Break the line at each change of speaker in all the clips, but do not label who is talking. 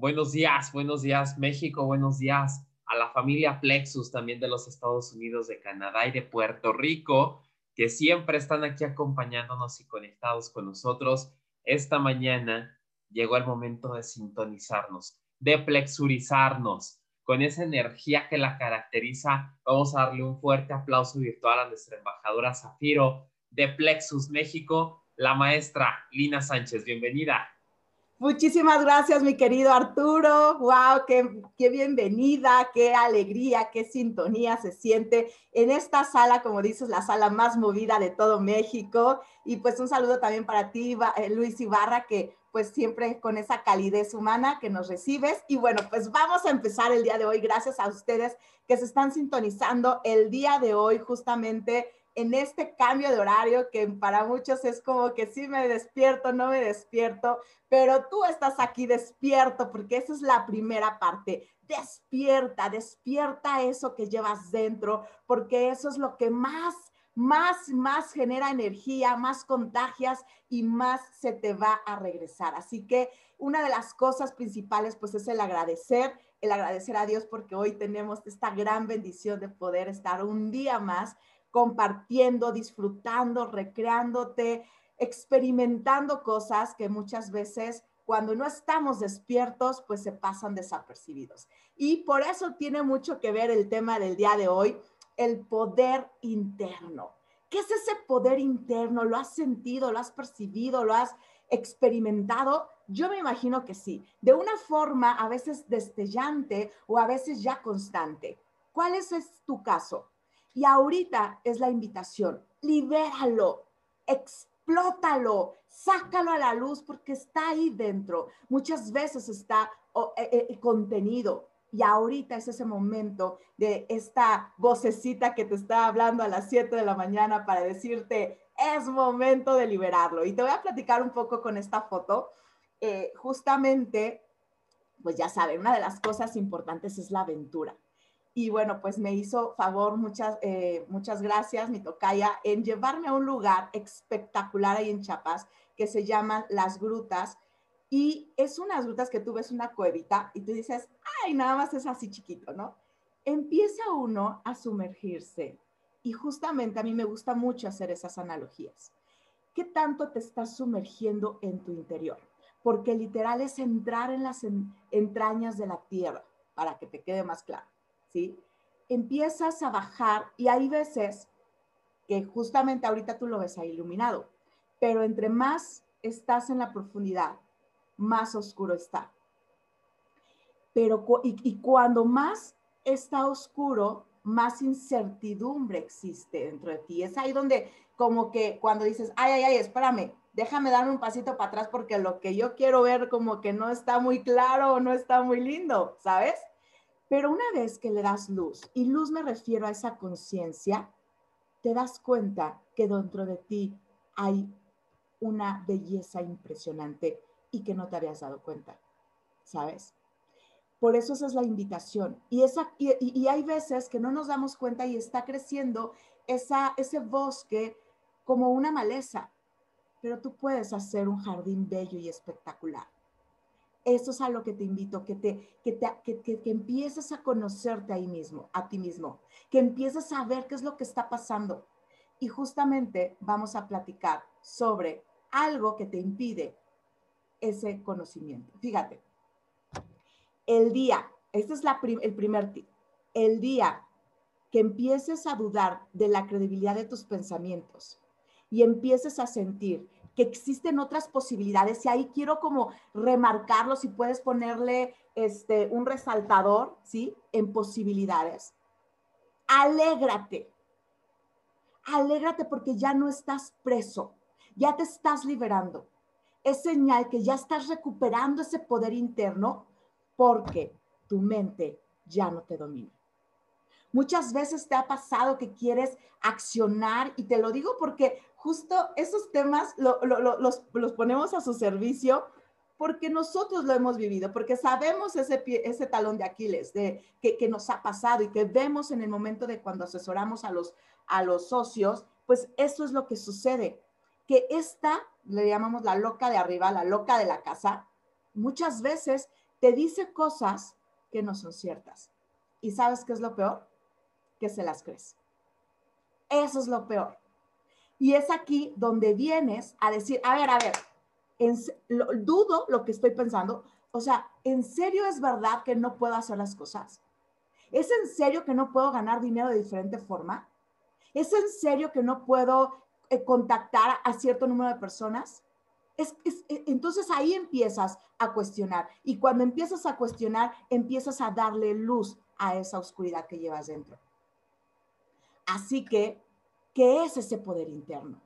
Buenos días, buenos días México, buenos días a la familia Plexus también de los Estados Unidos, de Canadá y de Puerto Rico, que siempre están aquí acompañándonos y conectados con nosotros. Esta mañana llegó el momento de sintonizarnos, de plexurizarnos con esa energía que la caracteriza. Vamos a darle un fuerte aplauso virtual a nuestra embajadora Zafiro de Plexus México, la maestra Lina Sánchez. Bienvenida.
Muchísimas gracias, mi querido Arturo. Wow, qué, bienvenida, qué alegría, qué sintonía se siente en esta sala, como dices, la sala más movida de todo México. Y pues un saludo también para ti, eh, Luis Ibarra, que pues siempre con esa calidez humana que nos recibes. Y bueno, pues vamos a empezar el día de hoy. Gracias a ustedes que se están sintonizando el día de hoy justamente en este cambio de horario que para muchos es como que sí me despierto, no me despierto, pero tú estás aquí despierto porque esa es la primera parte. Despierta, despierta eso que llevas dentro, porque eso es lo que más, más, más genera energía, más contagias y más se te va a regresar. Así que una de las cosas principales pues es el agradecer, el agradecer a Dios porque hoy tenemos esta gran bendición de poder estar un día más compartiendo, disfrutando, recreándote, experimentando cosas que muchas veces cuando no estamos despiertos, pues se pasan desapercibidos. Y por eso tiene mucho que ver el tema del día de hoy, el poder interno. ¿Qué es ese poder interno? ¿Lo has sentido? ¿Lo has percibido? ¿Lo has experimentado? Yo me imagino que sí, de una forma a veces destellante o a veces ya constante. ¿Cuál es, es tu caso? Y ahorita es la invitación, libéralo, explótalo, sácalo a la luz porque está ahí dentro. Muchas veces está eh, eh, contenido. Y ahorita es ese momento de esta vocecita que te está hablando a las 7 de la mañana para decirte, es momento de liberarlo. Y te voy a platicar un poco con esta foto. Eh, justamente, pues ya saben, una de las cosas importantes es la aventura y bueno, pues me hizo favor, muchas, eh, muchas gracias, mi tocaya, en llevarme a un lugar espectacular ahí en Chiapas que se llaman Las Grutas. Y es unas grutas que tú ves una cuevita y tú dices, ay, nada más es así chiquito, ¿no? Empieza uno a sumergirse. Y justamente a mí me gusta mucho hacer esas analogías. ¿Qué tanto te estás sumergiendo en tu interior? Porque literal es entrar en las entrañas de la tierra, para que te quede más claro. ¿Sí? Empiezas a bajar y hay veces que justamente ahorita tú lo ves ahí iluminado, pero entre más estás en la profundidad, más oscuro está. Pero y, cuando más está oscuro, más incertidumbre existe dentro de ti. Es ahí donde como que cuando dices, ay, ay, ay, espérame, déjame dar un pasito para atrás porque lo que yo quiero ver como que no está muy claro o no está muy lindo, ¿sabes? Pero una vez que le das luz, y luz me refiero a esa conciencia, te das cuenta que dentro de ti hay una belleza impresionante y que no te habías dado cuenta, ¿sabes? Por eso esa es la invitación. Y, esa, y, hay veces que no nos damos cuenta y está creciendo esa, ese bosque como una maleza, pero tú puedes hacer un jardín bello y espectacular. Eso es a lo que te invito, que, te, que, te, que, empieces a conocerte ahí mismo, a ti mismo, que empieces a ver qué es lo que está pasando. Y justamente vamos a platicar sobre algo que te impide ese conocimiento. Fíjate, el día, este es la el primer tip, el día que empieces a dudar de la credibilidad de tus pensamientos y empieces a sentir existen otras posibilidades y ahí quiero como remarcarlo, si puedes ponerle este, un resaltador, ¿sí? En posibilidades. Alégrate. Alégrate porque ya no estás preso, ya te estás liberando. Es señal que ya estás recuperando ese poder interno porque tu mente ya no te domina. Muchas veces te ha pasado que quieres accionar y te lo digo porque justo esos temas los, ponemos a su servicio porque nosotros lo hemos vivido, porque sabemos ese, ese talón de Aquiles de, que, nos ha pasado y que vemos en el momento de cuando asesoramos a los, a los socios, pues eso es lo que sucede, que esta, le llamamos la loca de arriba, la loca de la casa, muchas veces te dice cosas que no son ciertas. ¿Y sabes qué es lo peor? Que se las crees. Eso es lo peor. Y es aquí donde vienes a decir, a ver, a ver, dudo lo que estoy pensando. O sea, ¿en serio es verdad que no puedo hacer las cosas? ¿Es en serio que no puedo ganar dinero de diferente forma? ¿Es en serio que no puedo eh, contactar a cierto número de personas? Es, e, entonces ahí empiezas a cuestionar y cuando empiezas a cuestionar, empiezas a darle luz a esa oscuridad que llevas dentro. Así que, ¿qué es ese poder interno?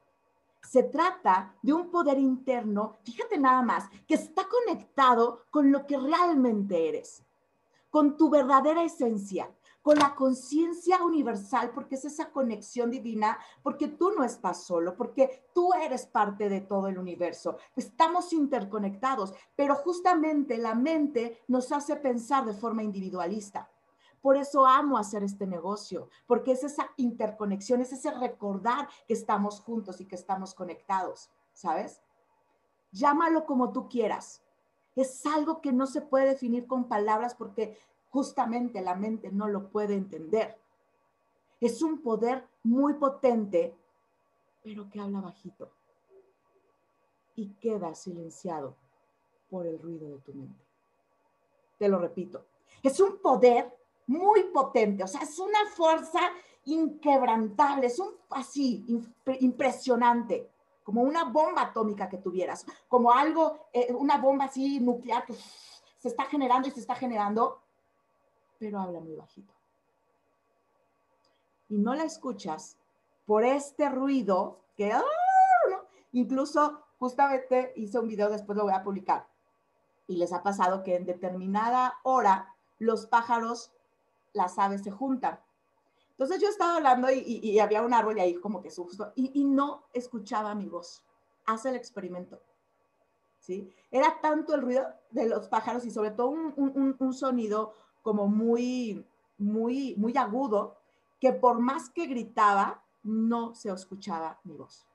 Se trata de un poder interno, fíjate nada más, que está conectado con lo que realmente eres, con tu verdadera esencia, con la conciencia universal, porque es esa conexión divina, porque tú no estás solo, porque tú eres parte de todo el universo. Estamos interconectados, pero justamente la mente nos hace pensar de forma individualista. Por eso amo hacer este negocio, porque es esa interconexión, es ese recordar que estamos juntos y que estamos conectados, ¿sabes? Llámalo como tú quieras. Es algo que no se puede definir con palabras porque justamente la mente no lo puede entender. Es un poder muy potente, pero que habla bajito y queda silenciado por el ruido de tu mente. Te lo repito, es un poder muy potente, o sea, es una fuerza inquebrantable, es un así impresionante, como una bomba atómica que tuvieras, como algo, eh, una bomba así nuclear que se está generando y se está generando pero habla muy bajito. Y no la escuchas por este ruido que, ¡ah! incluso justamente hice un video, después lo voy a publicar, y les ha pasado que en determinada hora los pájaros, las aves se juntan. Entonces yo estaba hablando y, había un árbol y ahí como que susto y, y, no escuchaba mi voz. Hace el experimento. ¿Sí? Era tanto el ruido de los pájaros y sobre todo un, un sonido como muy, muy, muy agudo, que por más que gritaba, no se escuchaba mi voz.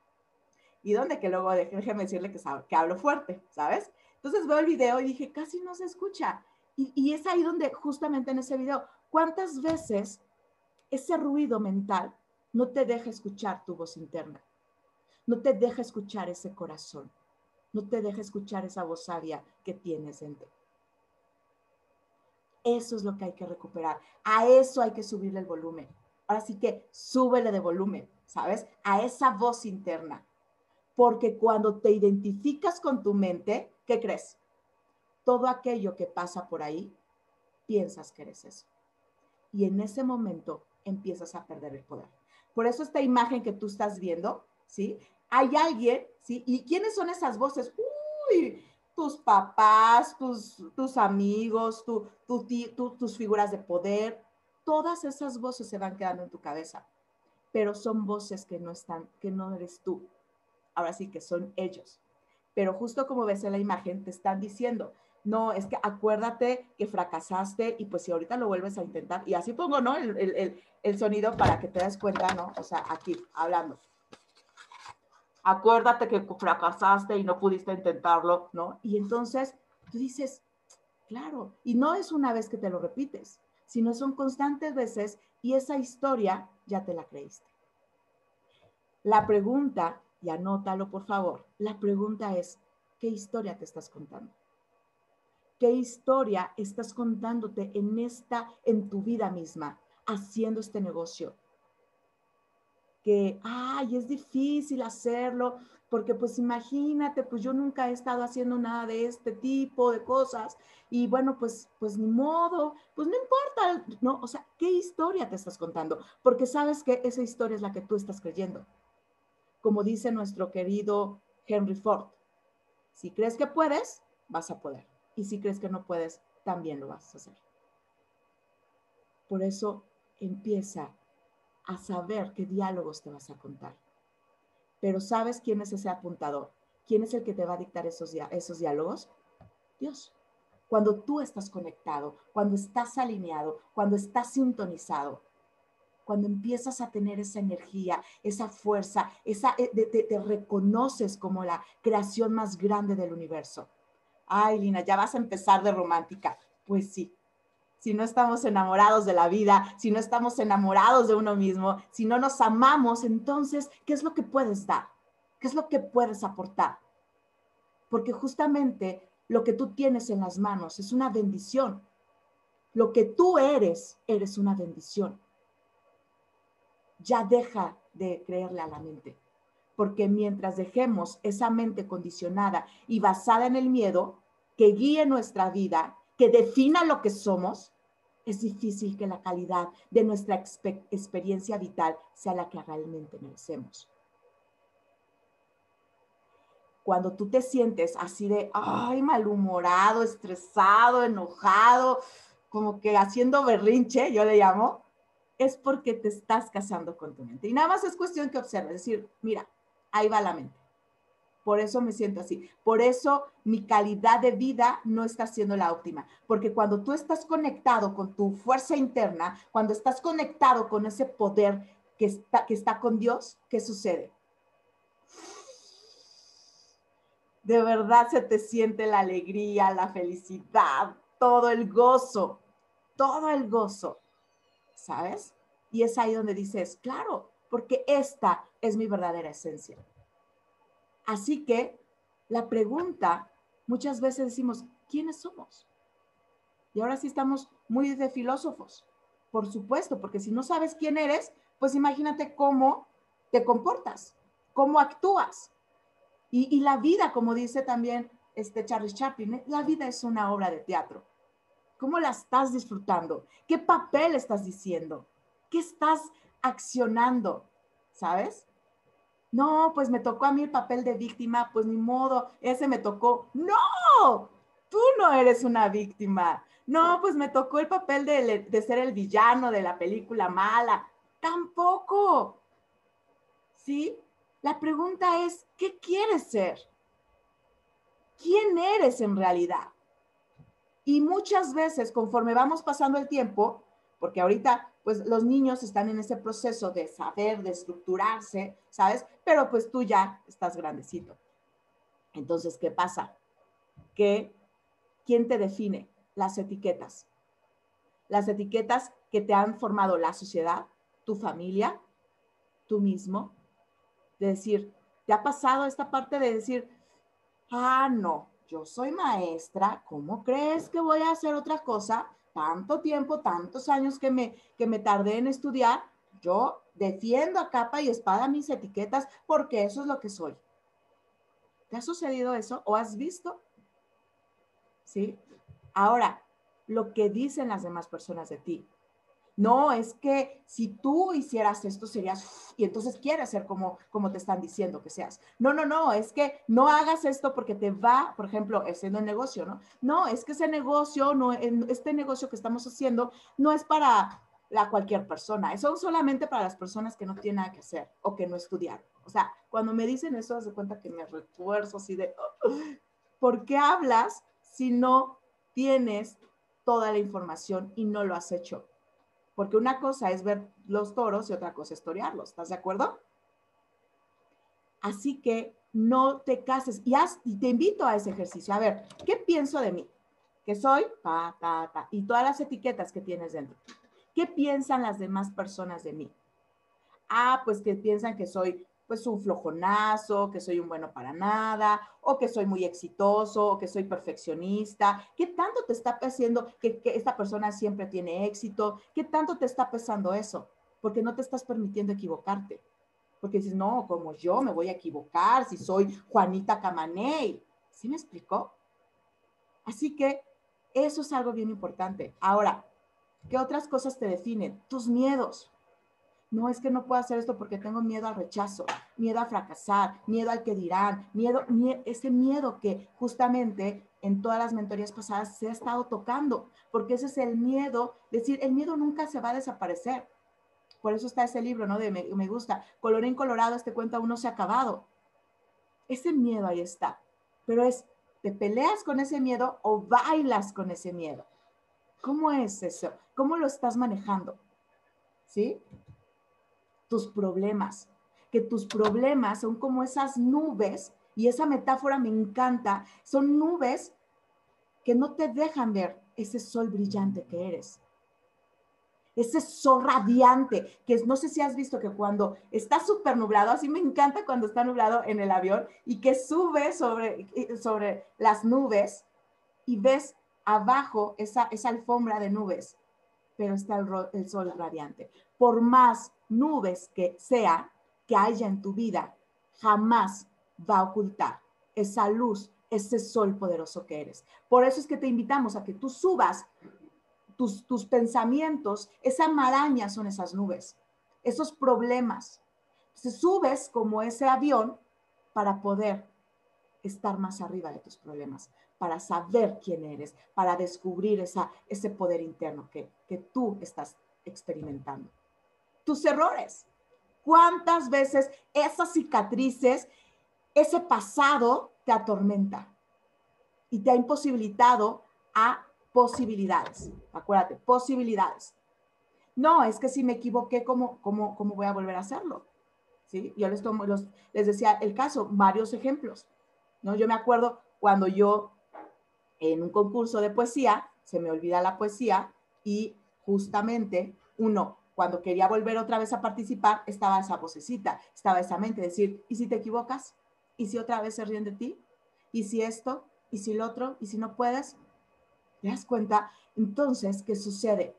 Y donde que luego, déjeme decirle que, que hablo fuerte, ¿sabes? Entonces veo el video y dije, casi no se escucha. Y, y es ahí donde, justamente en ese video, ¿cuántas veces ese ruido mental no te deja escuchar tu voz interna? No te deja escuchar ese corazón. No te deja escuchar esa voz sabia que tienes dentro. Eso es lo que hay que recuperar. A eso hay que subirle el volumen. Ahora sí que súbele de volumen, ¿sabes? A esa voz interna. Porque cuando te identificas con tu mente, ¿qué crees? Todo aquello que pasa por ahí, piensas que eres eso. Y en ese momento empiezas a perder el poder. Por eso esta imagen que tú estás viendo, ¿sí? Hay alguien, ¿sí? ¿Y quiénes son esas voces? Uy, tus papás, tus, tus amigos, tu, tus figuras de poder, todas esas voces se van quedando en tu cabeza, pero son voces que no están, que no eres tú. Ahora sí que son ellos. Pero justo como ves en la imagen, te están diciendo, no, es que acuérdate que fracasaste y pues si ahorita lo vuelves a intentar, y así pongo, ¿no? El, el, el sonido para que te des cuenta, ¿no? O sea, aquí, hablando acuérdate que fracasaste y no pudiste intentarlo, ¿no? Y entonces tú dices, claro, y no es una vez que te lo repites, sino son constantes veces y esa historia ya te la creíste. La pregunta, y anótalo por favor, la pregunta es, ¿qué historia te estás contando? ¿Qué historia estás contándote en esta, en tu vida misma, haciendo este negocio? que, ay, es difícil hacerlo, porque pues imagínate, pues yo nunca he estado haciendo nada de este tipo de cosas y bueno, pues, pues ni modo, pues no importa, ¿no? O sea, ¿qué historia te estás contando? Porque sabes que esa historia es la que tú estás creyendo. Como dice nuestro querido Henry Ford, si crees que puedes, vas a poder. Y si crees que no puedes, también lo vas a hacer. Por eso empieza a saber qué diálogos te vas a contar. Pero ¿sabes quién es ese apuntador? ¿Quién es el que te va a dictar esos, esos diálogos? Dios. Cuando tú estás conectado, cuando estás alineado, cuando estás sintonizado, cuando empiezas a tener esa energía, esa fuerza, esa, eh, te, te reconoces como la creación más grande del universo. Ay, Lina, ya vas a empezar de romántica. Pues sí, si no estamos enamorados de la vida, si no estamos enamorados de uno mismo, si no nos amamos, entonces, ¿qué es lo que puedes dar? ¿Qué es lo que puedes aportar? Porque justamente lo que tú tienes en las manos es una bendición. Lo que tú eres, eres una bendición. Ya deja de creerle a la mente, porque mientras dejemos esa mente condicionada y basada en el miedo, que guíe nuestra vida, que defina lo que somos, es difícil que la calidad de nuestra experiencia vital sea la que realmente merecemos. Cuando tú te sientes así de, ay, malhumorado, estresado, enojado, como que haciendo berrinche, yo le llamo, es porque te estás casando con tu mente. Y nada más es cuestión que observes, decir, mira, ahí va la mente. Por eso me siento así. Por eso mi calidad de vida no está siendo la óptima. Porque cuando tú estás conectado con tu fuerza interna, cuando estás conectado con ese poder que está, que está con Dios, ¿qué sucede? De verdad se te siente la alegría, la felicidad, todo el gozo, todo el gozo, ¿sabes? Y es ahí donde dices, claro, porque esta es mi verdadera esencia. Así que la pregunta, muchas veces decimos, ¿quiénes somos? Y ahora sí estamos muy de filósofos, por supuesto, porque si no sabes quién eres, pues imagínate cómo te comportas, cómo actúas. Y, la vida, como dice también este Charles Chaplin, ¿eh? la vida es una obra de teatro. ¿Cómo la estás disfrutando? ¿Qué papel estás diciendo? ¿Qué estás accionando? ¿Sabes? No, pues me tocó a mí el papel de víctima, pues ni modo, ese me tocó. No, tú no eres una víctima. No, pues me tocó el papel de, de ser el villano de la película mala. Tampoco. ¿Sí? La pregunta es, ¿qué quieres ser? ¿Quién eres en realidad? Y muchas veces, conforme vamos pasando el tiempo, porque ahorita pues los niños están en ese proceso de saber, de estructurarse, ¿sabes? Pero pues tú ya estás grandecito. Entonces, ¿qué pasa? Que, ¿quién te define? Las etiquetas. Las etiquetas que te han formado la sociedad, tu familia, tú mismo. De decir, ¿te ha pasado esta parte de decir, ah, no, yo soy maestra, ¿cómo crees que voy a hacer otra cosa? Tanto tiempo, tantos años que me, que me tardé en estudiar, yo defiendo a capa y espada mis etiquetas porque eso es lo que soy. ¿Te ha sucedido eso o has visto? ¿Sí? Ahora, lo que dicen las demás personas de ti, no, es que si tú hicieras esto serías, y entonces quieres ser como, como te están diciendo que seas. No, no, no, es que no hagas esto porque te va, por ejemplo, haciendo el negocio, ¿no? No, es que ese negocio, no, este negocio que estamos haciendo no es para la cualquier persona, eso es solamente para las personas que no tienen nada que hacer o que no estudiaron. O sea, cuando me dicen eso, haz de cuenta que me refuerzo así de, ¿por qué hablas si no tienes toda la información y no lo has hecho? Porque una cosa es ver los toros y otra cosa es torearlos. ¿Estás de acuerdo? Así que no te cases y, te invito a ese ejercicio. A ver, ¿qué pienso de mí? Que soy, ta, ta, ta, y todas las etiquetas que tienes dentro. ¿Qué piensan las demás personas de mí? Ah, pues que piensan que soy pues un flojonazo, que soy un bueno para nada, o que soy muy exitoso, o que soy perfeccionista. ¿Qué tanto te está pesando que, que, esta persona siempre tiene éxito? ¿Qué tanto te está pesando eso? Porque no te estás permitiendo equivocarte. Porque dices, no, como yo me voy a equivocar si soy Juanita Camaney. ¿Sí me explicó? Así que eso es algo bien importante. Ahora, ¿qué otras cosas te definen? Tus miedos no es que no puedo hacer esto porque tengo miedo al rechazo, miedo a fracasar, miedo al que dirán, miedo, ese miedo que justamente en todas las mentorías pasadas se ha estado tocando, porque ese es el miedo, decir, el miedo nunca se va a desaparecer. Por eso está ese libro, ¿no? De me, me gusta, Colorín Colorado, este cuenta uno se ha acabado. Ese miedo ahí está, pero es, ¿te peleas con ese miedo o bailas con ese miedo? ¿Cómo es eso? ¿Cómo lo estás manejando? ¿Sí? Tus problemas, que tus problemas son como esas nubes, y esa metáfora me encanta, son nubes que no te dejan ver ese sol brillante que eres. Ese sol radiante, que no sé si has visto que cuando está súper nublado, así me encanta cuando está nublado en el avión y que sube sobre, sobre las nubes y ves abajo esa, esa alfombra de nubes, pero está el, sol radiante. Por más nubes que sea, que haya en tu vida, jamás va a ocultar esa luz, ese sol poderoso que eres. Por eso es que te invitamos a que tú subas tus, tus pensamientos, esa maraña son esas nubes, esos problemas. Se subes como ese avión para poder estar más arriba de tus problemas, para saber quién eres, para descubrir esa, ese poder interno que, que tú estás experimentando. Tus errores. ¿Cuántas veces esas cicatrices, ese pasado te atormenta y te ha imposibilitado a posibilidades? Acuérdate, posibilidades. No, es que si me equivoqué, ¿cómo, cómo, cómo voy a volver a hacerlo? ¿Sí? Yo les, tomo, los, les decía el caso, varios ejemplos. ¿no? Yo me acuerdo cuando yo en un concurso de poesía, se me olvida la poesía y justamente uno, cuando quería volver otra vez a participar, estaba esa vocecita, estaba esa mente, decir, ¿y si te equivocas? ¿Y si otra vez se ríen de ti? ¿Y si esto? ¿Y si lo otro? ¿Y si no puedes? ¿Te das cuenta? Entonces, ¿qué sucede?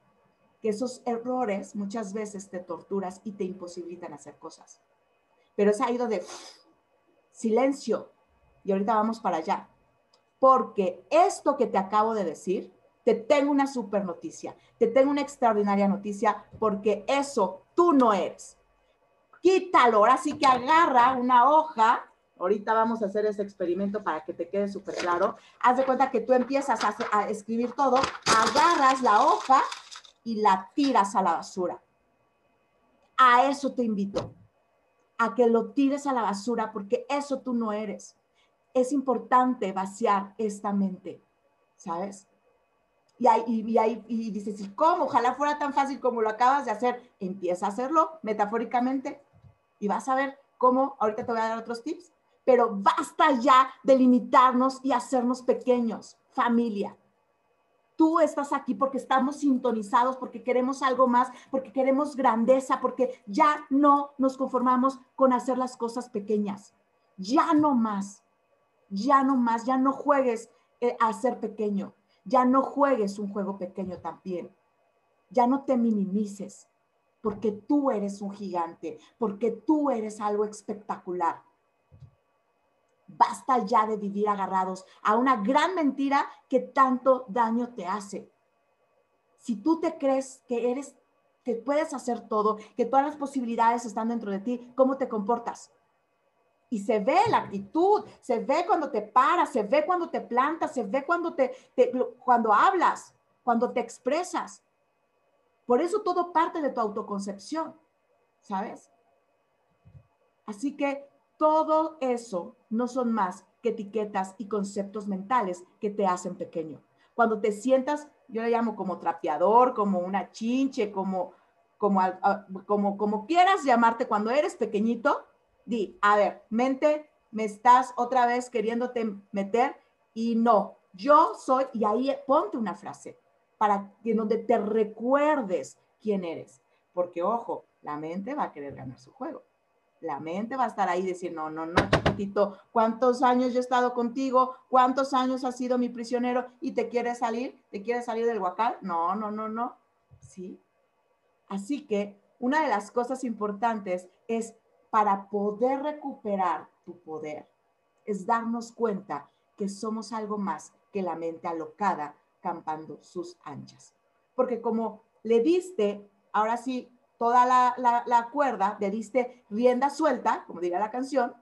Que esos errores muchas veces te torturas y te imposibilitan hacer cosas. Pero es ahí donde silencio. Y ahorita vamos para allá porque esto que te acabo de decir, te tengo una super noticia, te tengo una extraordinaria noticia, porque eso tú no eres. Quítalo, ahora sí que agarra una hoja. Ahorita vamos a hacer ese experimento para que te quede súper claro. Haz de cuenta que tú empiezas a, a escribir todo, agarras la hoja y la tiras a la basura. A eso te invito, a que lo tires a la basura, porque eso tú no eres es importante vaciar esta mente, ¿sabes? Y, ahí, y, ahí, y dices, ¿cómo? Ojalá fuera tan fácil como lo acabas de hacer. Empieza a hacerlo metafóricamente y vas a ver cómo, ahorita te voy a dar otros tips, pero basta ya de limitarnos y hacernos pequeños, familia. Tú estás aquí porque estamos sintonizados, porque queremos algo más, porque queremos grandeza, porque ya no nos conformamos con hacer las cosas pequeñas. Ya no más ya no más, ya no juegues eh, a ser pequeño, ya no juegues un juego pequeño también, ya no te minimices, porque tú eres un gigante, porque tú eres algo espectacular. Basta ya de vivir agarrados a una gran mentira que tanto daño te hace. Si tú te crees que eres, que puedes hacer todo, que todas las posibilidades están dentro de ti, ¿cómo te comportas? Y se ve la actitud, se ve cuando te paras, se ve cuando te plantas, se ve cuando te, cuando hablas, cuando te expresas. Por eso todo parte de tu autoconcepción, ¿sabes? Así que todo eso no son más que etiquetas y conceptos mentales que te hacen pequeño. Cuando te sientas, yo le llamo como trapeador, como una chinche, como como como como quieras llamarte cuando eres pequeñito, di, a ver, mente, me estás otra vez queriéndote meter y no, yo soy, y ahí ponte una frase para que donde te recuerdes quién eres. Porque ojo, la mente va a querer ganar su juego. La mente va a estar ahí decir, no, no, no, chiquitito, ¿cuántos años yo he estado contigo? ¿Cuántos años has sido mi prisionero y te quieres salir? ¿Te quieres salir del huacal? No, no, no, no. Sí. Así que una de las cosas importantes es para poder recuperar tu poder es darnos cuenta que somos algo más que la mente alocada campando sus anchas. Porque como le diste, ahora sí, toda la, cuerda, le diste rienda suelta, como diría la canción,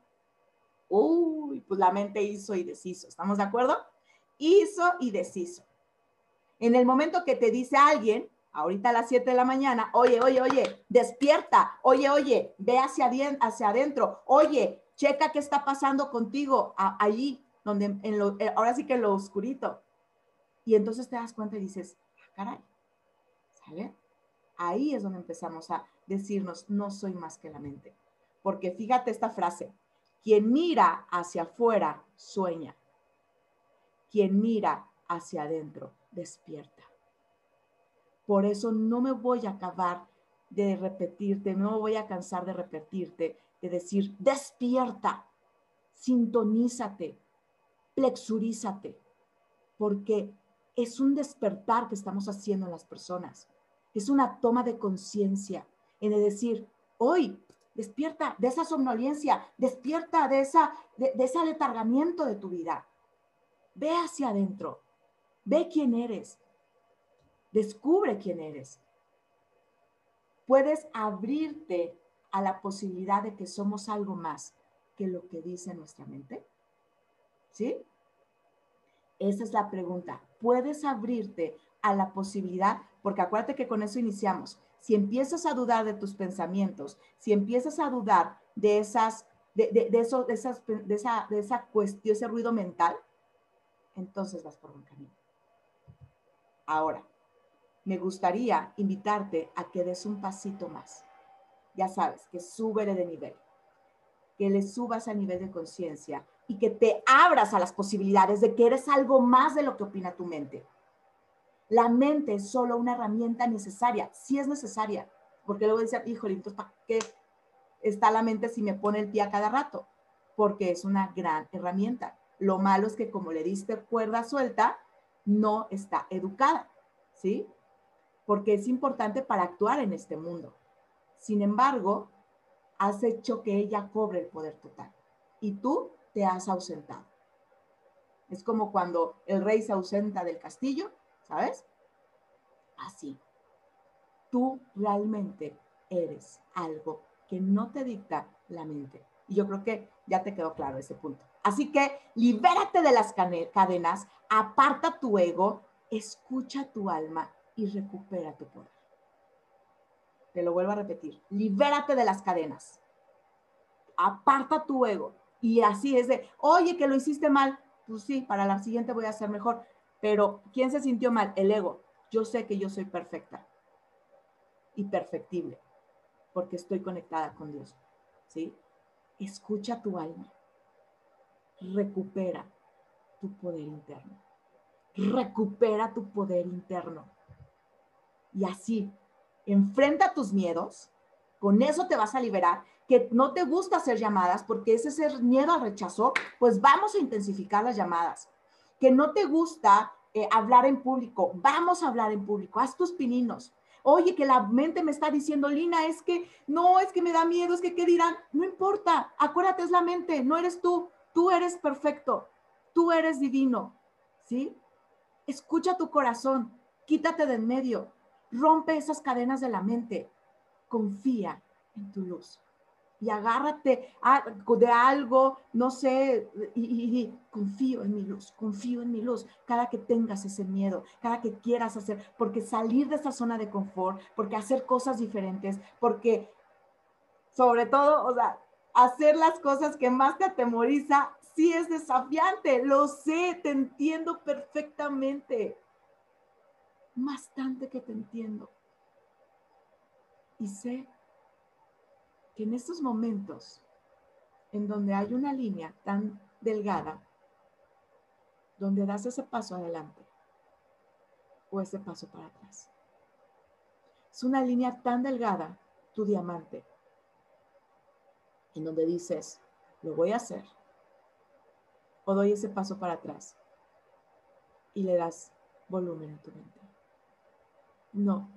uy, pues la mente hizo y deshizo, ¿estamos de acuerdo? Hizo y deshizo. En el momento que te dice alguien, ahorita a las 7 de la mañana, oye, oye, oye, despierta, oye, oye, ve hacia, adentro, oye, checa qué está pasando contigo allí, donde en lo, eh, ahora sí que en lo oscurito. Y entonces te das cuenta y dices, ah, caray, ¿sale? Ahí es donde empezamos a decirnos, no soy más que la mente. Porque fíjate esta frase, quien mira hacia afuera sueña. Quien mira hacia adentro, despierta. Por eso no me voy a acabar de repetirte, no me voy a cansar de repetirte, de decir, despierta, sintonízate, plexurízate, porque es un despertar que estamos haciendo en las personas. Es una toma de conciencia en decir, hoy despierta de esa somnolencia, despierta de, esa, de, de ese letargamiento de tu vida. Ve hacia adentro, ve quién eres, descubre quién eres. Puedes abrirte a la posibilidad de que somos algo más que lo que dice nuestra mente. ¿Sí? Esa es la pregunta. ¿Puedes abrirte a la posibilidad? Porque acuérdate que con eso iniciamos. Si empiezas a dudar de tus pensamientos, si empiezas a dudar de esas, de, eso, de esa, de esa cuestión, ese ruido mental, entonces vas por un camino. Ahora, me gustaría invitarte a que des un pasito más. Ya sabes, que súbele de nivel, que le subas a nivel de conciencia y que te abras a las posibilidades de que eres algo más de lo que opina tu mente. La mente es solo una herramienta necesaria, si es necesaria, porque luego dice, híjole, entonces, ¿para qué está la mente si me pone el pie a cada rato? Porque es una gran herramienta. Lo malo es que como le diste cuerda suelta, no está educada, ¿sí? Porque es importante para actuar en este mundo. Sin embargo, has hecho que ella cobre el poder total. Y tú te has ausentado. Es como cuando el rey se ausenta del castillo, ¿sabes? Así. Tú realmente eres algo que no te dicta la mente. Y yo creo que ya te quedó claro ese punto. Así que libérate de las cadenas, aparta tu ego, escucha tu alma y recupera tu poder. Te lo vuelvo a repetir. Libérate de las cadenas. Aparta tu ego, y así es de, oye, que lo hiciste mal. Pues sí, para la siguiente voy a hacer mejor. Pero ¿quién se sintió mal? El ego. Yo sé que yo soy perfecta y perfectible porque estoy conectada con Dios. ¿Sí? Escucha tu alma. Recupera tu poder interno. Recupera tu poder interno. Y así, enfrenta tus miedos. Con eso te vas a liberar que no te gusta hacer llamadas porque ese es el miedo al rechazo, pues vamos a intensificar las llamadas. Que no te gusta eh, hablar en público, vamos a hablar en público, haz tus pininos. Oye, que la mente me está diciendo, Lina, es que no, es que me da miedo, es que qué dirán. No importa, acuérdate, es la mente, no eres tú. Tú eres perfecto, tú eres divino, ¿sí? Escucha tu corazón, quítate de en medio, rompe esas cadenas de la mente, confía en tu luz. Y agárrate de algo, no sé, y, confío en mi luz, confío en mi luz, cada que tengas ese miedo, cada que quieras hacer, porque salir de esa zona de confort, porque hacer cosas diferentes, porque sobre todo, o sea, hacer las cosas que más te atemoriza, sí es desafiante, lo sé, te entiendo perfectamente, bastante que te entiendo. Y sé que en estos momentos en donde hay una línea tan delgada, donde das ese paso adelante o ese paso para atrás. Es una línea tan delgada, tu diamante, en donde dices, lo voy a hacer, o doy ese paso para atrás y le das volumen a tu mente. No,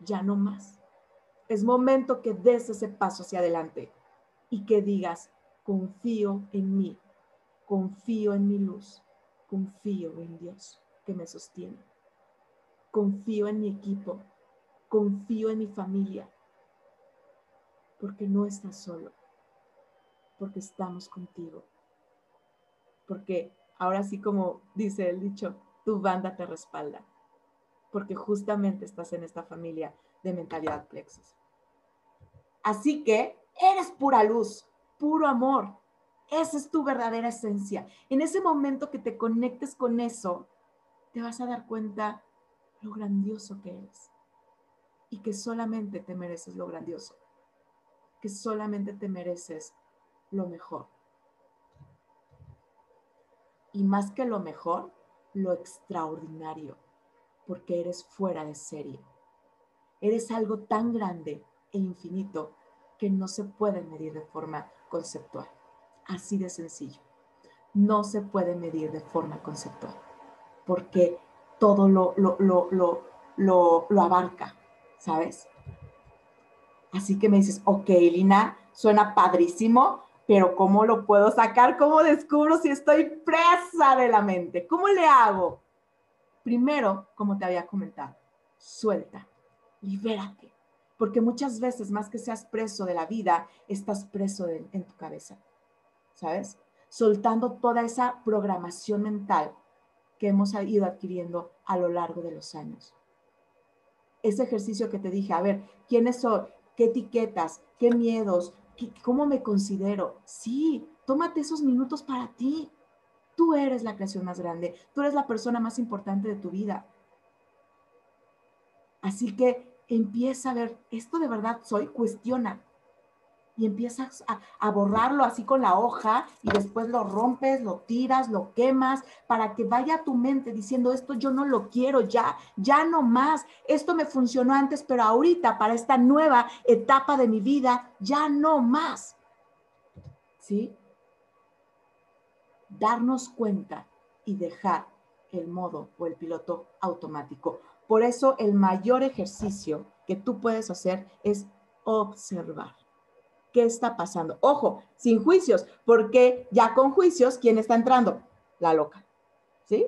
ya no más. Es momento que des ese paso hacia adelante y que digas, confío en mí, confío en mi luz, confío en Dios que me sostiene, confío en mi equipo, confío en mi familia, porque no estás solo, porque estamos contigo, porque ahora sí como dice el dicho, tu banda te respalda, porque justamente estás en esta familia de mentalidad plexus. Así que eres pura luz, puro amor. Esa es tu verdadera esencia. En ese momento que te conectes con eso, te vas a dar cuenta lo grandioso que eres y que solamente te mereces lo grandioso, que solamente te mereces lo mejor. Y más que lo mejor, lo extraordinario, porque eres fuera de serie. Eres algo tan grande e infinito que no se puede medir de forma conceptual. Así de sencillo. No se puede medir de forma conceptual, porque todo lo, lo, lo, lo, lo abarca, ¿sabes? Así que me dices, ok, Lina, suena padrísimo, pero ¿cómo lo puedo sacar? ¿Cómo descubro si estoy presa de la mente? ¿Cómo le hago? Primero, como te había comentado, suelta, libérate, porque muchas veces más que seas preso de la vida, estás preso en tu cabeza, ¿sabes? Soltando toda esa programación mental que hemos ido adquiriendo a lo largo de los años. Ese ejercicio que te dije, a ver, ¿quiénes son? ¿Qué etiquetas? ¿Qué miedos? ¿Cómo me considero? Sí, tómate esos minutos para ti. Tú eres la creación más grande, tú eres la persona más importante de tu vida. Así que empieza a ver, ¿esto de verdad soy? Cuestiona y empiezas a, borrarlo así con la hoja y después lo rompes, lo tiras, lo quemas para que vaya a tu mente diciendo esto yo no lo quiero ya, ya no más, esto me funcionó antes, pero ahorita para esta nueva etapa de mi vida ya no más. ¿Sí? Darnos cuenta y dejar el modo o el piloto automático. Por eso el mayor ejercicio que tú puedes hacer es observar qué está pasando. Ojo, sin juicios, porque ya con juicios, ¿quién está entrando? La loca. ¿Sí?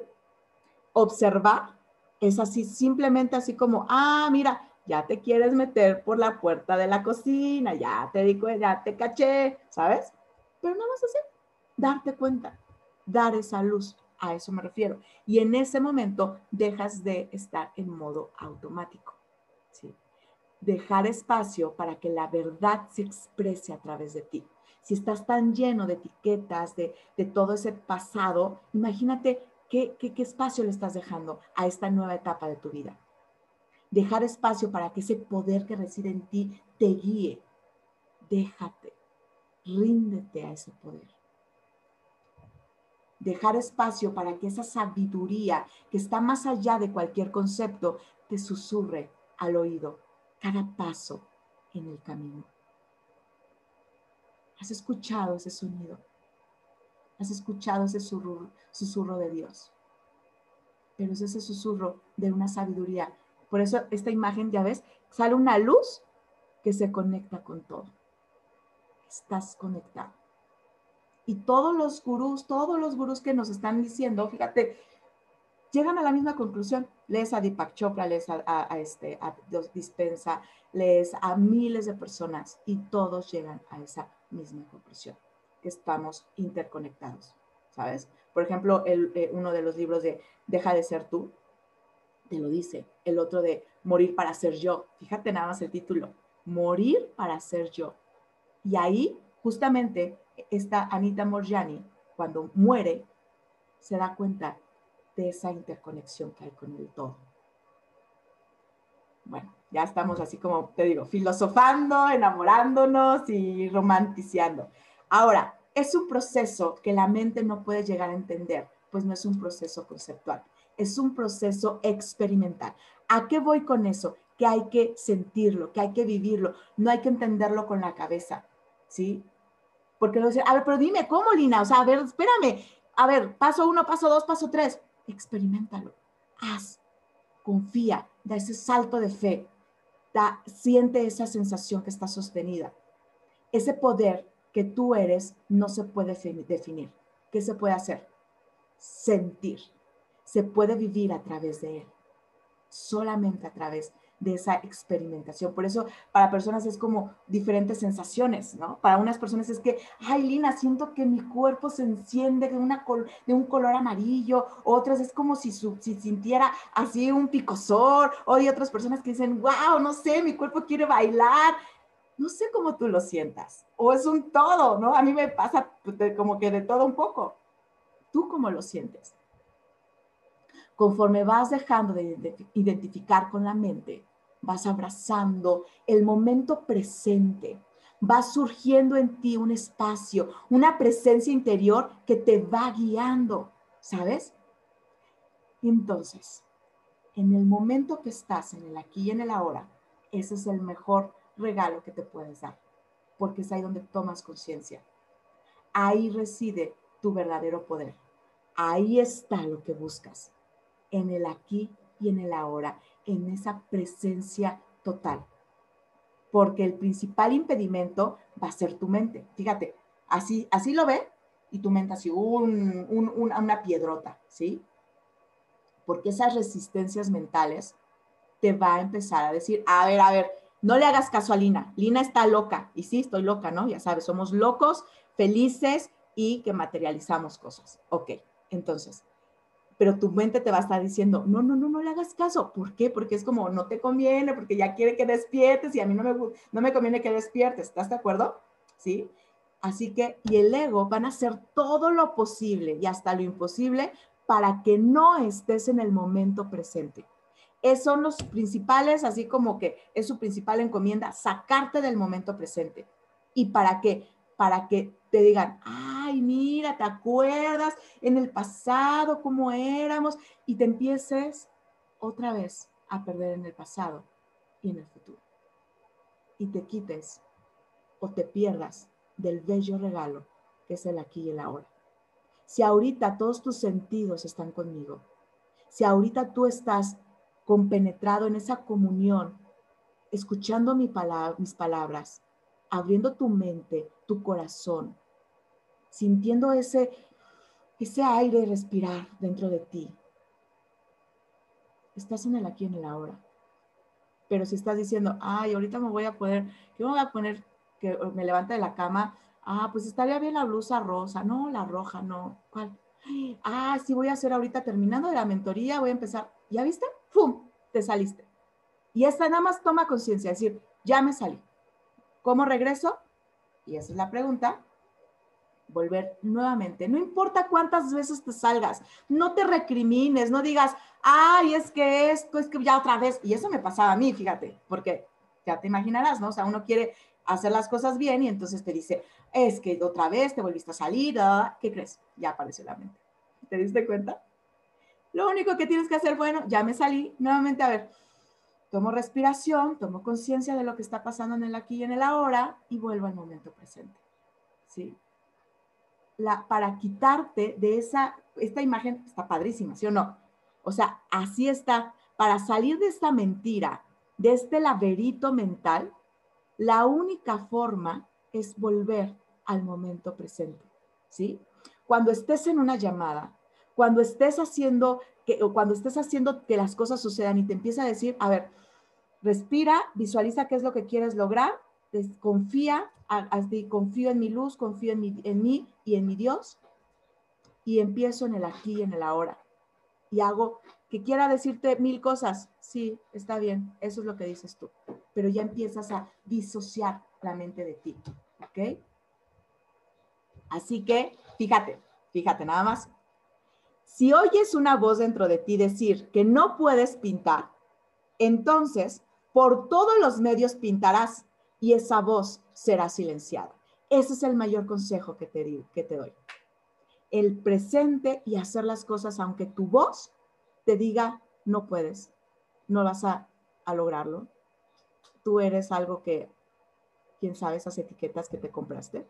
Observar es así, simplemente así como, ah, mira, ya te quieres meter por la puerta de la cocina, ya te digo, ya te caché, ¿sabes? Pero no vas a hacer, darte cuenta, dar esa luz, a eso me refiero. Y en ese momento dejas de estar en modo automático dejar espacio para que la verdad se exprese a través de ti. Si estás tan lleno de etiquetas, de, todo ese pasado, imagínate qué, qué espacio le estás dejando a esta nueva etapa de tu vida. Dejar espacio para que ese poder que reside en ti te guíe. Déjate, ríndete a ese poder dejar espacio para que esa sabiduría que está más allá de cualquier concepto te susurre al oído cada paso en el camino. ¿Has escuchado ese sonido? ¿Has escuchado ese susurro, de Dios? Pero es ese susurro de una sabiduría. Por eso esta imagen, ya ves, sale una luz que se conecta con todo. Estás conectado. Y todos los gurús, todos los gurús que nos están diciendo, fíjate, llegan a la misma conclusión. Lees a Deepak Chopra, lees a, este, a Dispensa, lees a miles de personas y todos llegan a esa misma conclusión, que estamos interconectados, ¿sabes? Por ejemplo, el, eh, uno de los libros de Deja de ser tú, te lo dice. El otro de Morir para ser yo. Fíjate nada más el título. Morir para ser yo. Y ahí, justamente, esta Anita Morjani, cuando muere, se da cuenta de esa interconexión que hay con el todo. Bueno, ya estamos así como te digo, filosofando, enamorándonos y romanticiando. Ahora, es un proceso que la mente no puede llegar a entender, pues no es un proceso conceptual, es un proceso experimental. ¿A qué voy con eso? Que hay que sentirlo, que hay que vivirlo, no hay que entenderlo con la cabeza, ¿sí? Porque lo dice, a ver, pero dime, ¿cómo, Lina? O sea, a ver, espérame, a ver, paso uno, paso dos, paso tres experimentalo, haz, confía, da ese salto de fe, da, siente esa sensación que está sostenida. Ese poder que tú eres no se puede definir. ¿Qué se puede hacer? Sentir. Se puede vivir a través de él, solamente a través de esa experimentación. Por eso para personas es como diferentes sensaciones, ¿no? Para unas personas es que, ay, Lina, siento que mi cuerpo se enciende de, una de un color amarillo, otras es como si, si sintiera así un picosor, o hay otras personas que dicen, wow, no sé, mi cuerpo quiere bailar. No sé cómo tú lo sientas, o es un todo, ¿no? A mí me pasa como que de todo un poco. ¿Tú cómo lo sientes? Conforme vas dejando de identificar con la mente, vas abrazando el momento presente, va surgiendo en ti un espacio, una presencia interior que te va guiando, ¿sabes? Entonces, en el momento que estás, en el aquí y en el ahora, ese es el mejor regalo que te puedes dar, porque es ahí donde tomas conciencia. Ahí reside tu verdadero poder. Ahí está lo que buscas, en el aquí y en el ahora, en esa presencia total. Porque el principal impedimento va a ser tu mente. Fíjate, así, así lo ve y tu mente así, un, una piedrota, ¿sí? Porque esas resistencias mentales te va a empezar a decir, a ver, a ver, no le hagas caso a Lina. Lina está loca. Y sí, estoy loca, ¿no? Ya sabes, somos locos, felices y que materializamos cosas. Ok, entonces, pero tu mente te va a estar diciendo, no, no, no, no le hagas caso. ¿Por qué? Porque es como, no te conviene, porque ya quiere que despiertes y a mí no me, no me conviene que despiertes. ¿Estás de acuerdo? ¿Sí? Así que, y el ego van a hacer todo lo posible y hasta lo imposible para que no estés en el momento presente. Esos son los principales, así como que es su principal encomienda, sacarte del momento presente. ¿Y para qué? Para que te digan, ay, mira, ¿te acuerdas en el pasado cómo éramos? Y te empieces otra vez a perder en el pasado y en el futuro. Y te quites o te pierdas del bello regalo que es el aquí y el ahora. Si ahorita todos tus sentidos están conmigo, si ahorita tú estás compenetrado en esa comunión, escuchando mi mis palabras, abriendo tu mente, tu corazón, sintiendo ese, ese aire respirar dentro de ti. Estás en el aquí, en el ahora. Pero si estás diciendo, ay, ahorita me voy a poner, ¿qué me voy a poner que me levante de la cama? Ah, pues estaría bien la blusa rosa. No, la roja, no. ¿Cuál? Ah, sí, voy a hacer ahorita terminando de la mentoría, voy a empezar. ¿Ya viste? ¡Pum! Te saliste. Y esta nada más toma conciencia, decir, ya me salí. ¿Cómo regreso? Y esa es la pregunta. Volver nuevamente. No importa cuántas veces te salgas, no te recrimines, no digas, ay, es que esto, es que ya otra vez. Y eso me pasaba a mí, fíjate, porque ya te imaginarás, ¿no? O sea, uno quiere hacer las cosas bien y entonces te dice, es que otra vez te volviste a salir, ¿qué crees? Ya apareció la mente. ¿Te diste cuenta? Lo único que tienes que hacer, bueno, ya me salí, nuevamente, a ver, tomo respiración, tomo conciencia de lo que está pasando en el aquí y en el ahora y vuelvo al momento presente. ¿Sí? La, para quitarte de esa, esta imagen está padrísima, ¿sí o no? O sea, así está. Para salir de esta mentira, de este laberinto mental, la única forma es volver al momento presente, ¿sí? Cuando estés en una llamada, cuando estés haciendo que, o cuando estés haciendo que las cosas sucedan y te empieza a decir, a ver, respira, visualiza qué es lo que quieres lograr, confía, confío en mi luz, confío en, en mí y en mi Dios, y empiezo en el aquí y en el ahora. Y hago que quiera decirte mil cosas, sí, está bien, eso es lo que dices tú, pero ya empiezas a disociar la mente de ti, ¿ok? Así que, fíjate, fíjate nada más. Si oyes una voz dentro de ti decir que no puedes pintar, entonces por todos los medios pintarás y esa voz será silenciada. Ese es el mayor consejo que te, digo, que te doy. El presente y hacer las cosas aunque tu voz te diga no puedes, no vas a, a lograrlo. Tú eres algo que, quién sabe, esas etiquetas que te compraste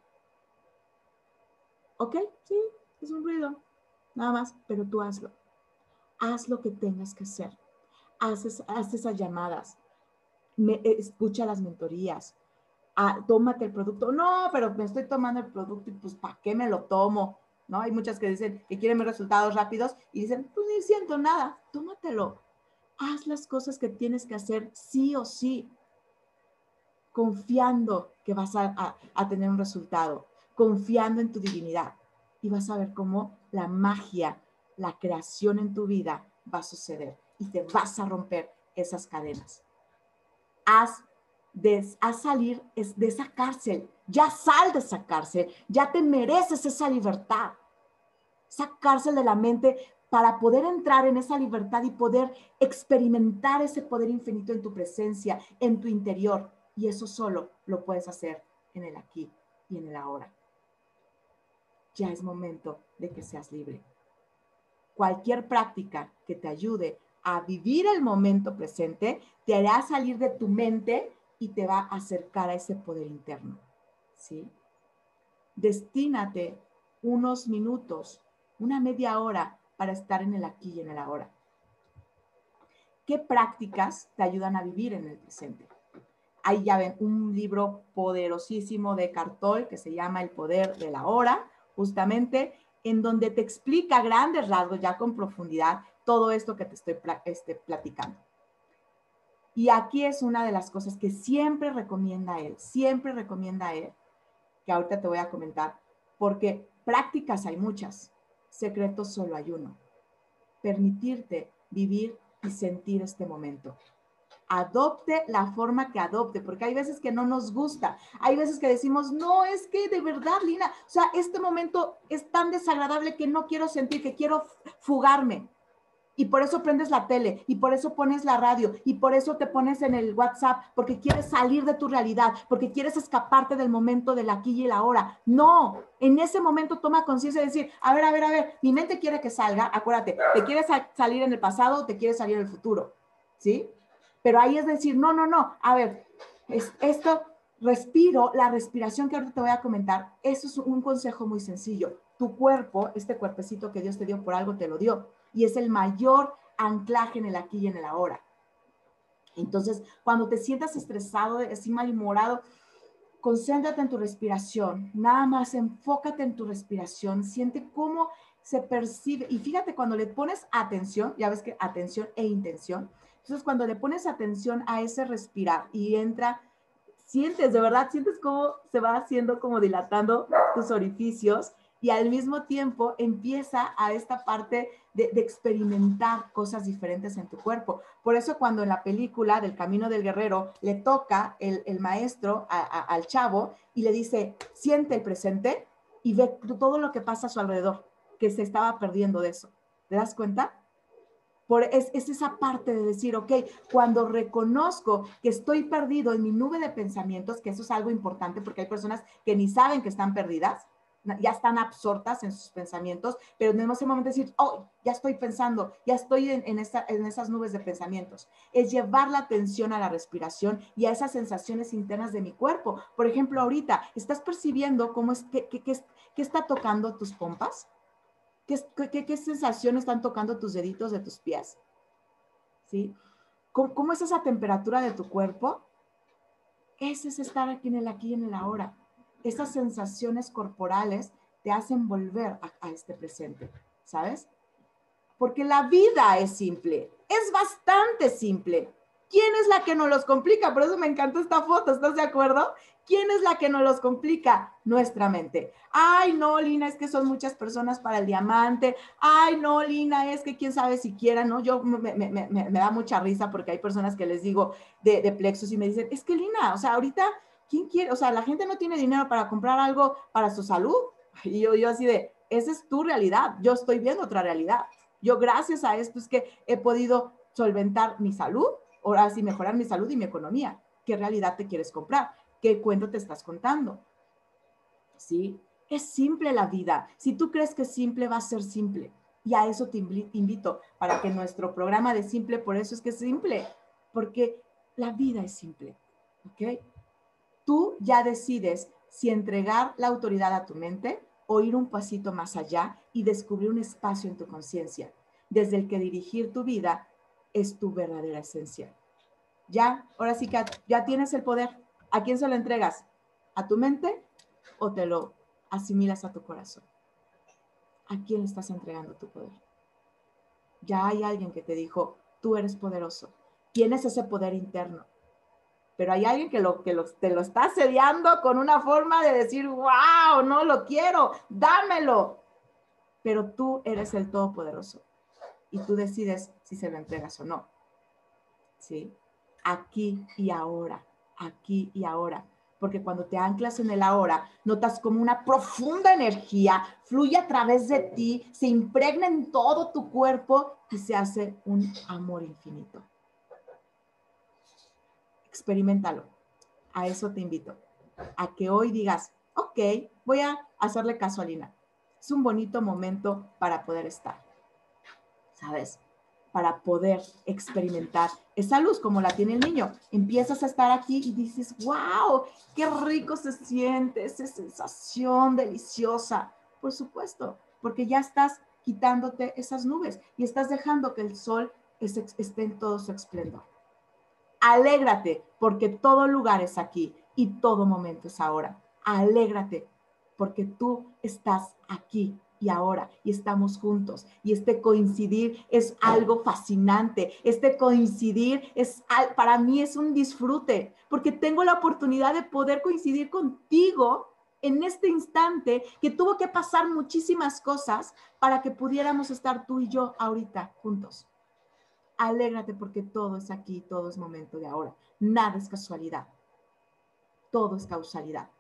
ok, sí, es un ruido, nada más, pero tú hazlo. Haz lo que tengas que hacer. Haz, esas llamadas. Me, escucha las mentorías. Ah, tómate el producto. No, pero me estoy tomando el producto y pues ¿para qué me lo tomo? ¿No? Hay muchas que dicen que quieren ver resultados rápidos y dicen, pues ni siento nada, tómatelo. Haz las cosas que tienes que hacer sí o sí, confiando que vas a tener un resultado confiando en tu divinidad y vas a ver cómo la magia, la creación en tu vida va a suceder y te vas a romper esas cadenas. Haz, de, salir de esa cárcel, ya sal de esa cárcel, ya te mereces esa libertad, esa de la mente para poder entrar en esa libertad y poder experimentar ese poder infinito en tu presencia, en tu interior. Y eso solo lo puedes hacer en el aquí y en el ahora ya es momento de que seas libre. cualquier práctica que te ayude a vivir el momento presente, te hará salir de tu mente y te va a acercar a ese poder interno. ¿Sí? Destínate unos minutos, una media hora para estar en el aquí y en el ahora. ¿Qué prácticas te ayudan a vivir en el presente? Ahí ya ven un libro poderosísimo de Cartol que se llama El poder de la hora, justamente en donde te explica grandes rasgos, ya con profundidad, todo esto que te estoy este, platicando. Y aquí es una de las cosas que siempre recomienda él, siempre recomienda él, que ahorita te voy a comentar, porque prácticas hay muchas, secretos solo hay uno. Permitirte vivir y sentir este momento adopte la forma que adopte, porque hay veces que no nos gusta, hay veces que decimos, no, es que de verdad, Lina, o sea, este momento es tan desagradable que no quiero sentir, que quiero fugarme. Y por eso prendes la tele, y por eso pones la radio, y por eso te pones en el WhatsApp, porque quieres salir de tu realidad, porque quieres escaparte del momento del aquí y el ahora. No, en ese momento toma conciencia de decir, a ver, a ver, a ver, mi mente quiere que salga, acuérdate, ¿te quieres salir en el pasado o te quieres salir en el futuro? ¿Sí? Pero ahí es decir, no, no, no, a ver, es, esto, respiro, la respiración que ahorita te voy a comentar, eso es un consejo muy sencillo. Tu cuerpo, este cuerpecito que Dios te dio por algo, te lo dio. Y es el mayor anclaje en el aquí y en el ahora. Entonces, cuando te sientas estresado, así malhumorado, concéntrate en tu respiración. Nada más enfócate en tu respiración. Siente cómo se percibe. Y fíjate, cuando le pones atención, ya ves que atención e intención, entonces, cuando le pones atención a ese respirar y entra, sientes, de verdad, sientes cómo se va haciendo, como dilatando tus orificios y al mismo tiempo empieza a esta parte de, experimentar cosas diferentes en tu cuerpo. Por eso cuando en la película del Camino del Guerrero le toca el, maestro al chavo y le dice, siente el presente y ve todo lo que pasa a su alrededor, que se estaba perdiendo de eso. ¿Te das cuenta? Es, esa parte de decir, ok, cuando reconozco que estoy perdido en mi nube de pensamientos, que eso es algo importante porque hay personas que ni saben que están perdidas, ya están absortas en sus pensamientos, pero en ese momento decir, oh, ya estoy pensando, ya estoy en, en, en, esas nubes de pensamientos. Es llevar la atención a la respiración y a esas sensaciones internas de mi cuerpo. Por ejemplo, ahorita, ¿estás percibiendo cómo es que, que está tocando tus pompas? ¿Qué, qué, sensaciones están tocando tus deditos de tus pies? ¿Sí? ¿Cómo, es esa temperatura de tu cuerpo? Ese es estar aquí en el aquí y en el ahora. Esas sensaciones corporales te hacen volver a, a este presente, ¿sabes? Porque la vida es simple, es bastante simple. ¿Quién es la que nos los complica? Por eso me encantó esta foto, ¿estás de acuerdo? ¿Quién es la que nos los complica? Nuestra mente. Ay, no, Lina, es que son muchas personas para el diamante. Ay, no, Lina, es que quién sabe siquiera, ¿no? Yo me, me, me, me da mucha risa porque hay personas que les digo de, de, y me dicen, es que Lina, o sea, ahorita, ¿quién quiere? O sea, la gente no tiene dinero para comprar algo para su salud. Y yo, yo así de, esa es tu realidad. Yo estoy viendo otra realidad. Yo gracias a esto es que he podido solventar mi salud, ahora sí mejorar mi salud y mi economía. ¿Qué realidad te quieres comprar? ¿Qué cuento te estás contando? ¿Sí? Es simple la vida. Si tú crees que es simple, va a ser simple. Y a eso te invito, para que nuestro programa de simple, por eso es que es simple, porque la vida es simple. ¿Ok? Tú ya decides si entregar la autoridad a tu mente o ir un pasito más allá y descubrir un espacio en tu conciencia, desde el que dirigir tu vida es tu verdadera esencia. Ya, ahora sí que ya tienes el poder. ¿A quién se lo entregas? ¿A tu mente o te lo asimilas a tu corazón? ¿A quién le estás entregando tu poder? Ya hay alguien que te dijo, tú eres poderoso, tienes ese poder interno. Pero hay alguien que, lo, que te lo está asediando con una forma de decir, wow, no lo quiero, dámelo. Pero tú eres el todopoderoso y tú decides si se lo entregas o no. ¿Sí? Aquí y ahora aquí y ahora. Porque cuando te anclas en el ahora, notas como una profunda energía fluye a través de ti, se impregna en todo tu cuerpo y se hace un amor infinito. Experimentalo. A eso te invito. A que hoy digas, ok, voy a hacerle caso a Lina. Es un bonito momento para poder estar. ¿sabes? Para poder experimentar esa luz como la tiene el niño. Empiezas a estar aquí y dices, wow, qué rico se siente, esa sensación deliciosa. Por supuesto, porque ya estás quitándote esas nubes y estás dejando que el sol esté en todo su esplendor. Alégrate porque todo lugar es aquí y todo momento es ahora. Alégrate porque tú estás aquí y ahora y estamos juntos y este coincidir es algo fascinante. Este coincidir es para mí es un disfrute porque tengo la oportunidad de poder coincidir contigo en este instante que tuvo que pasar muchísimas cosas para que pudiéramos estar tú y yo ahorita juntos. Alégrate porque todo es aquí, todo es momento de ahora. Nada es casualidad. Todo es causalidad.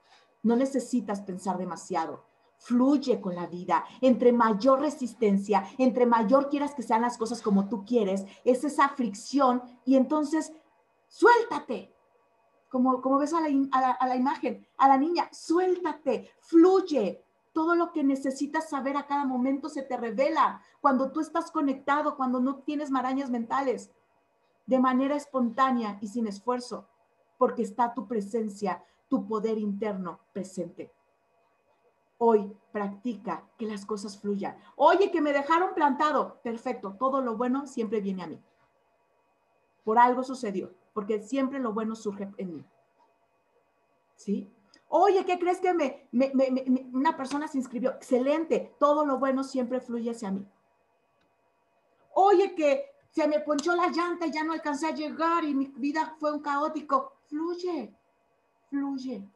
No necesitas pensar demasiado. Fluye con la vida. Entre mayor resistencia, entre mayor quieras que sean las cosas como tú quieres, es esa fricción y entonces suéltate. Como, como ves a la, a la imagen, a la niña, suéltate, fluye, todo lo que necesitas saber a cada momento se te revela cuando tú estás conectado, cuando no tienes marañas mentales, de manera espontánea y sin esfuerzo, porque está tu presencia, tu poder interno presente. Hoy practica que las cosas fluyan. Oye, que me dejaron plantado. Perfecto, todo lo bueno siempre viene a mí. Por algo sucedió, porque siempre lo bueno surge en mí. ¿Sí? Oye, ¿qué crees que me, una persona se inscribió? Excelente, todo lo bueno siempre fluye hacia mí. Oye, que se me ponchó la llanta y ya no alcancé a llegar y mi vida fue un caótico. Fluye, fluye.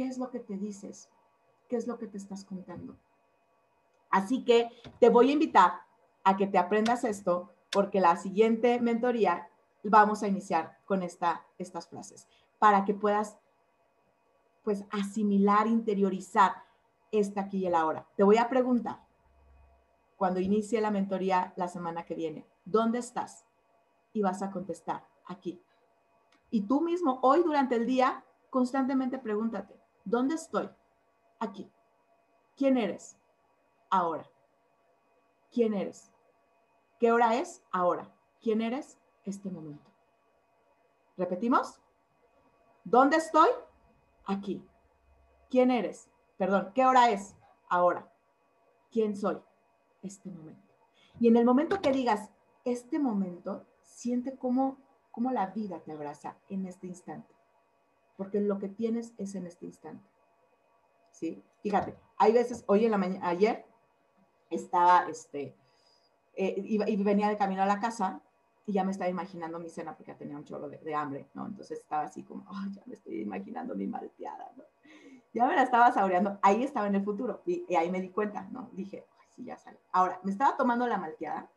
¿Qué es lo que te dices? ¿Qué es lo que te estás contando? Así que te voy a invitar a que te aprendas esto porque la siguiente mentoría vamos a iniciar con esta, estas frases para que puedas pues asimilar, interiorizar esta aquí y el ahora. Te voy a preguntar, cuando inicie la mentoría la semana que viene, ¿dónde estás? Y vas a contestar, aquí. Y tú mismo, hoy durante el día, constantemente pregúntate, ¿dónde estoy? Aquí. ¿Quién eres? Ahora. ¿Quién eres? ¿Qué hora es? Ahora. ¿Quién eres? Este momento. ¿Repetimos? ¿Dónde estoy? Aquí. ¿Quién eres? Perdón, ¿qué hora es? Ahora. ¿Quién soy? Este momento. Y en el momento que digas, este momento, siente cómo, cómo la vida te abraza en este instante. Porque lo que tienes es en este instante. ¿Sí? Fíjate, hay veces, hoy en la mañana, ayer, estaba, este, eh, y venía de camino a la casa y ya me estaba imaginando mi cena porque tenía un chorro de, hambre, ¿no? Entonces estaba así como, ay, ya me estoy imaginando mi malteada, ¿no? Ya me la estaba saboreando, ahí estaba en el futuro y, ahí me di cuenta, ¿no? Dije, ay, sí, ya sale. Ahora, me estaba tomando la malteada,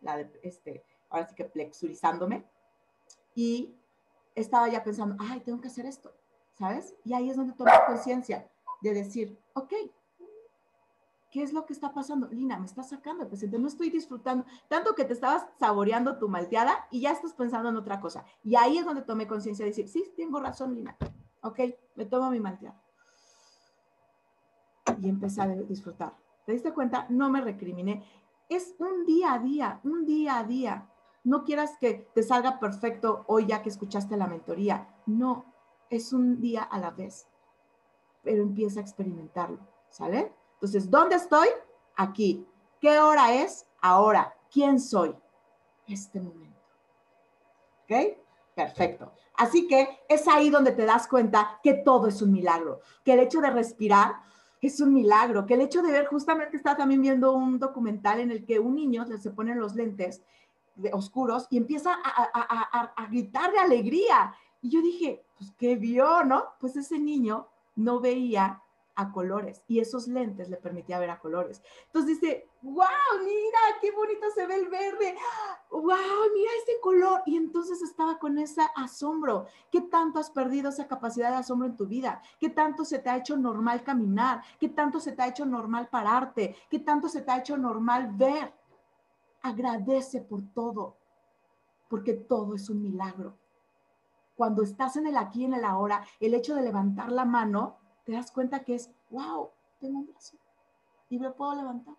la de, este, ahora sí que plexurizándome y estaba ya pensando, ay, tengo que hacer esto, ¿sabes? Y ahí es donde tomé conciencia de decir, ok, ¿qué es lo que está pasando? Lina, me estás sacando el no estoy disfrutando, tanto que te estabas saboreando tu malteada y ya estás pensando en otra cosa. Y ahí es donde tomé conciencia de decir, sí, tengo razón, Lina. Ok, me tomo mi malteada. Y empecé a disfrutar. ¿Te diste cuenta? No me recriminé. Es un día a día, un día a día. No quieras que te salga perfecto hoy ya que escuchaste la mentoría. No, es un día a la vez. Pero empieza a experimentarlo, ¿sale? Entonces, ¿dónde estoy? Aquí. ¿Qué hora es? Ahora. ¿Quién soy? Este momento. ¿Ok? Perfecto. Así que es ahí donde te das cuenta que todo es un milagro, que el hecho de respirar es un milagro, que el hecho de ver, justamente estaba también viendo un documental en el que un niño se pone los lentes oscuros y empieza a, gritar de alegría. Y yo dije, pues, ¿qué vio, no? Pues ese niño no veía a colores y esos lentes le permitía ver a colores. Entonces dice, wow, mira, qué bonito se ve el verde, wow, mira este color. Y entonces estaba con ese asombro. ¿Qué tanto has perdido esa capacidad de asombro en tu vida? ¿Qué tanto se te ha hecho normal caminar? ¿Qué tanto se te ha hecho normal pararte? ¿Qué tanto se te ha hecho normal ver? Agradece por todo, porque todo es un milagro. Cuando estás en el aquí en el ahora, el hecho de levantar la mano te das cuenta que es, wow, tengo un brazo y me puedo levantar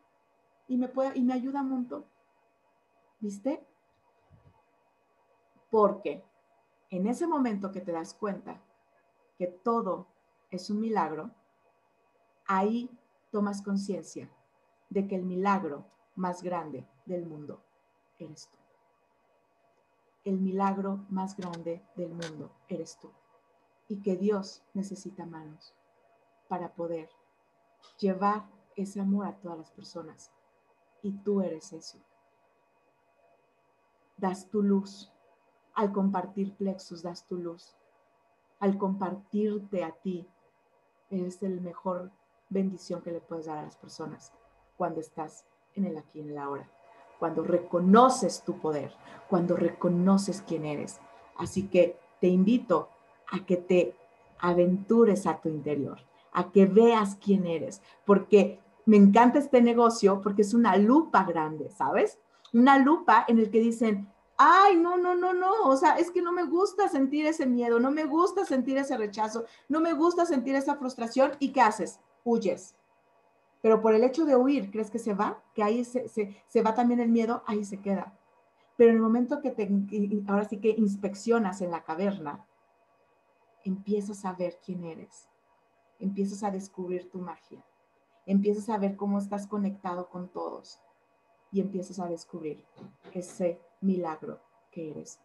y me, puede, y me ayuda un montón. ¿Viste? Porque en ese momento que te das cuenta que todo es un milagro, ahí tomas conciencia de que el milagro más grande del mundo eres tú. El milagro más grande del mundo eres tú. Y que Dios necesita manos para poder llevar ese amor a todas las personas. Y tú eres eso. Das tu luz. Al compartir plexus, das tu luz. Al compartirte a ti, eres el mejor bendición que le puedes dar a las personas cuando estás en el aquí y en el ahora, cuando reconoces tu poder, cuando reconoces quién eres. Así que te invito a que te aventures a tu interior, a que veas quién eres, porque me encanta este negocio porque es una lupa grande, ¿sabes? Una lupa en el que dicen, ay, no, no, no, no, o sea, es que no me gusta sentir ese miedo, no me gusta sentir ese rechazo, no me gusta sentir esa frustración, ¿y qué haces? Huyes. Pero por el hecho de huir, ¿crees que se va? Que ahí se, se va también el miedo, ahí se queda. Pero en el momento que te, ahora sí que inspeccionas en la caverna, empiezas a ver quién eres, empiezas a descubrir tu magia, empiezas a ver cómo estás conectado con todos y empiezas a descubrir ese milagro que eres,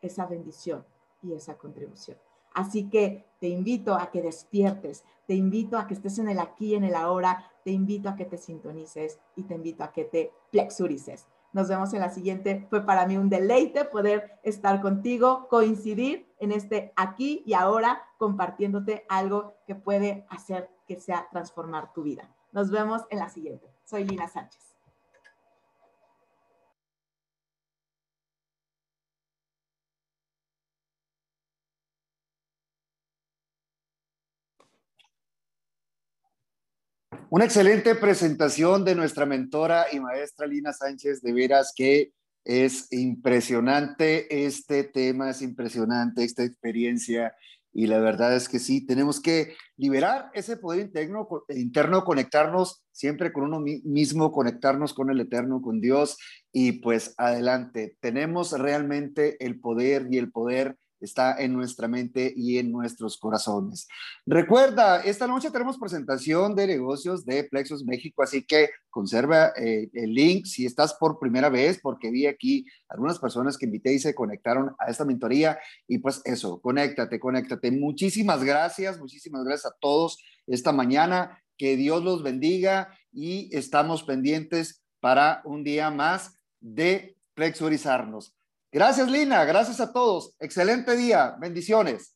esa bendición y esa contribución. Así que te invito a que despiertes, te invito a que estés en el aquí, en el ahora, te invito a que te sintonices y te invito a que te plexurices. Nos vemos en la siguiente. Fue para mí un deleite poder estar contigo, coincidir en este aquí y ahora, compartiéndote algo que puede hacer que sea transformar tu vida. Nos vemos en la siguiente. Soy Lina Sánchez.
Una excelente presentación de nuestra mentora y maestra Lina Sánchez, de veras que es impresionante este tema, es impresionante esta experiencia y la verdad es que sí, tenemos que liberar ese poder interno, interno, conectarnos siempre con uno mismo, conectarnos con el Eterno, con Dios y pues adelante. Tenemos realmente el poder y el poder está en nuestra mente y en nuestros corazones. Recuerda, esta noche tenemos presentación de negocios de Plexus México, así que conserva eh, el link si estás por primera vez, porque vi aquí algunas personas que invité y se conectaron a esta mentoría y pues eso, conéctate, conéctate. Muchísimas gracias, muchísimas gracias a todos esta mañana. Que Dios los bendiga y estamos pendientes para un día más de plexurizarnos. Gracias, Lina. Gracias a todos. Excelente día. Bendiciones.